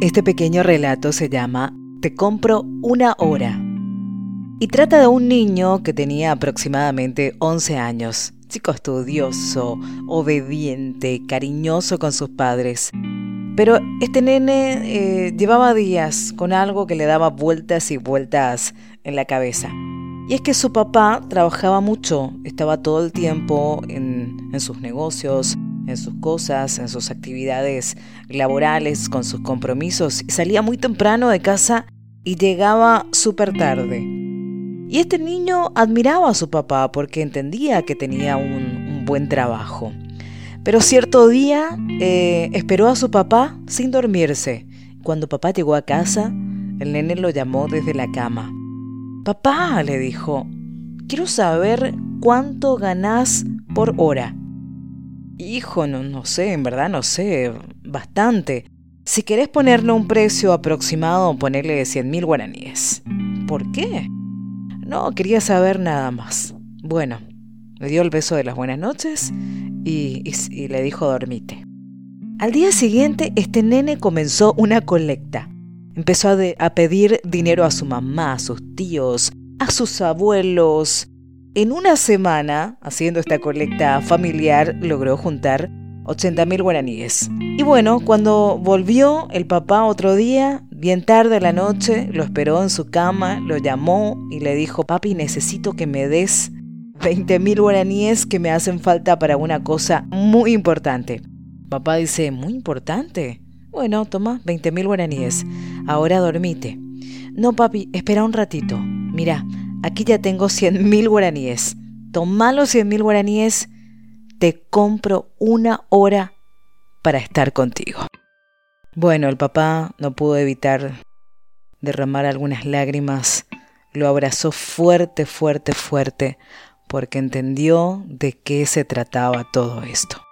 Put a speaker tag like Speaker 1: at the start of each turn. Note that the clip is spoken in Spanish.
Speaker 1: Este pequeño relato se llama Te compro una hora y trata de un niño que tenía aproximadamente 11 años, chico estudioso, obediente, cariñoso con sus padres. Pero este nene eh, llevaba días con algo que le daba vueltas y vueltas en la cabeza. Y es que su papá trabajaba mucho, estaba todo el tiempo en, en sus negocios, en sus cosas, en sus actividades laborales, con sus compromisos, salía muy temprano de casa y llegaba súper tarde. Y este niño admiraba a su papá porque entendía que tenía un, buen trabajo. Pero cierto día eh, esperó a su papá sin dormirse. Cuando papá llegó a casa, el nene lo llamó desde la cama. Papá, le dijo, quiero saber cuánto ganás por hora. Hijo, no, no sé, en verdad no sé, bastante. Si querés ponerle un precio aproximado, ponerle 100 mil guaraníes. ¿Por qué? No, quería saber nada más. Bueno, le dio el beso de las buenas noches y, le dijo dormite. Al día siguiente, este nene comenzó una colecta. Empezó a pedir dinero a su mamá, a sus tíos, a sus abuelos, en una semana, haciendo esta colecta familiar, logró juntar 80 mil guaraníes. Y bueno, cuando volvió el papá otro día, bien tarde de la noche, lo esperó en su cama, lo llamó y le dijo, papi, necesito que me des 20 mil guaraníes que me hacen falta para una cosa muy importante. Papá dice, muy importante. Bueno, toma 20 mil guaraníes. Ahora dormite. No, papi, espera un ratito. Mira, Aquí ya tengo 100 mil guaraníes. Toma los 100 mil guaraníes, te compro una hora para estar contigo. Bueno, el papá no pudo evitar derramar algunas lágrimas. Lo abrazó fuerte, fuerte, fuerte, porque entendió de qué se trataba todo esto.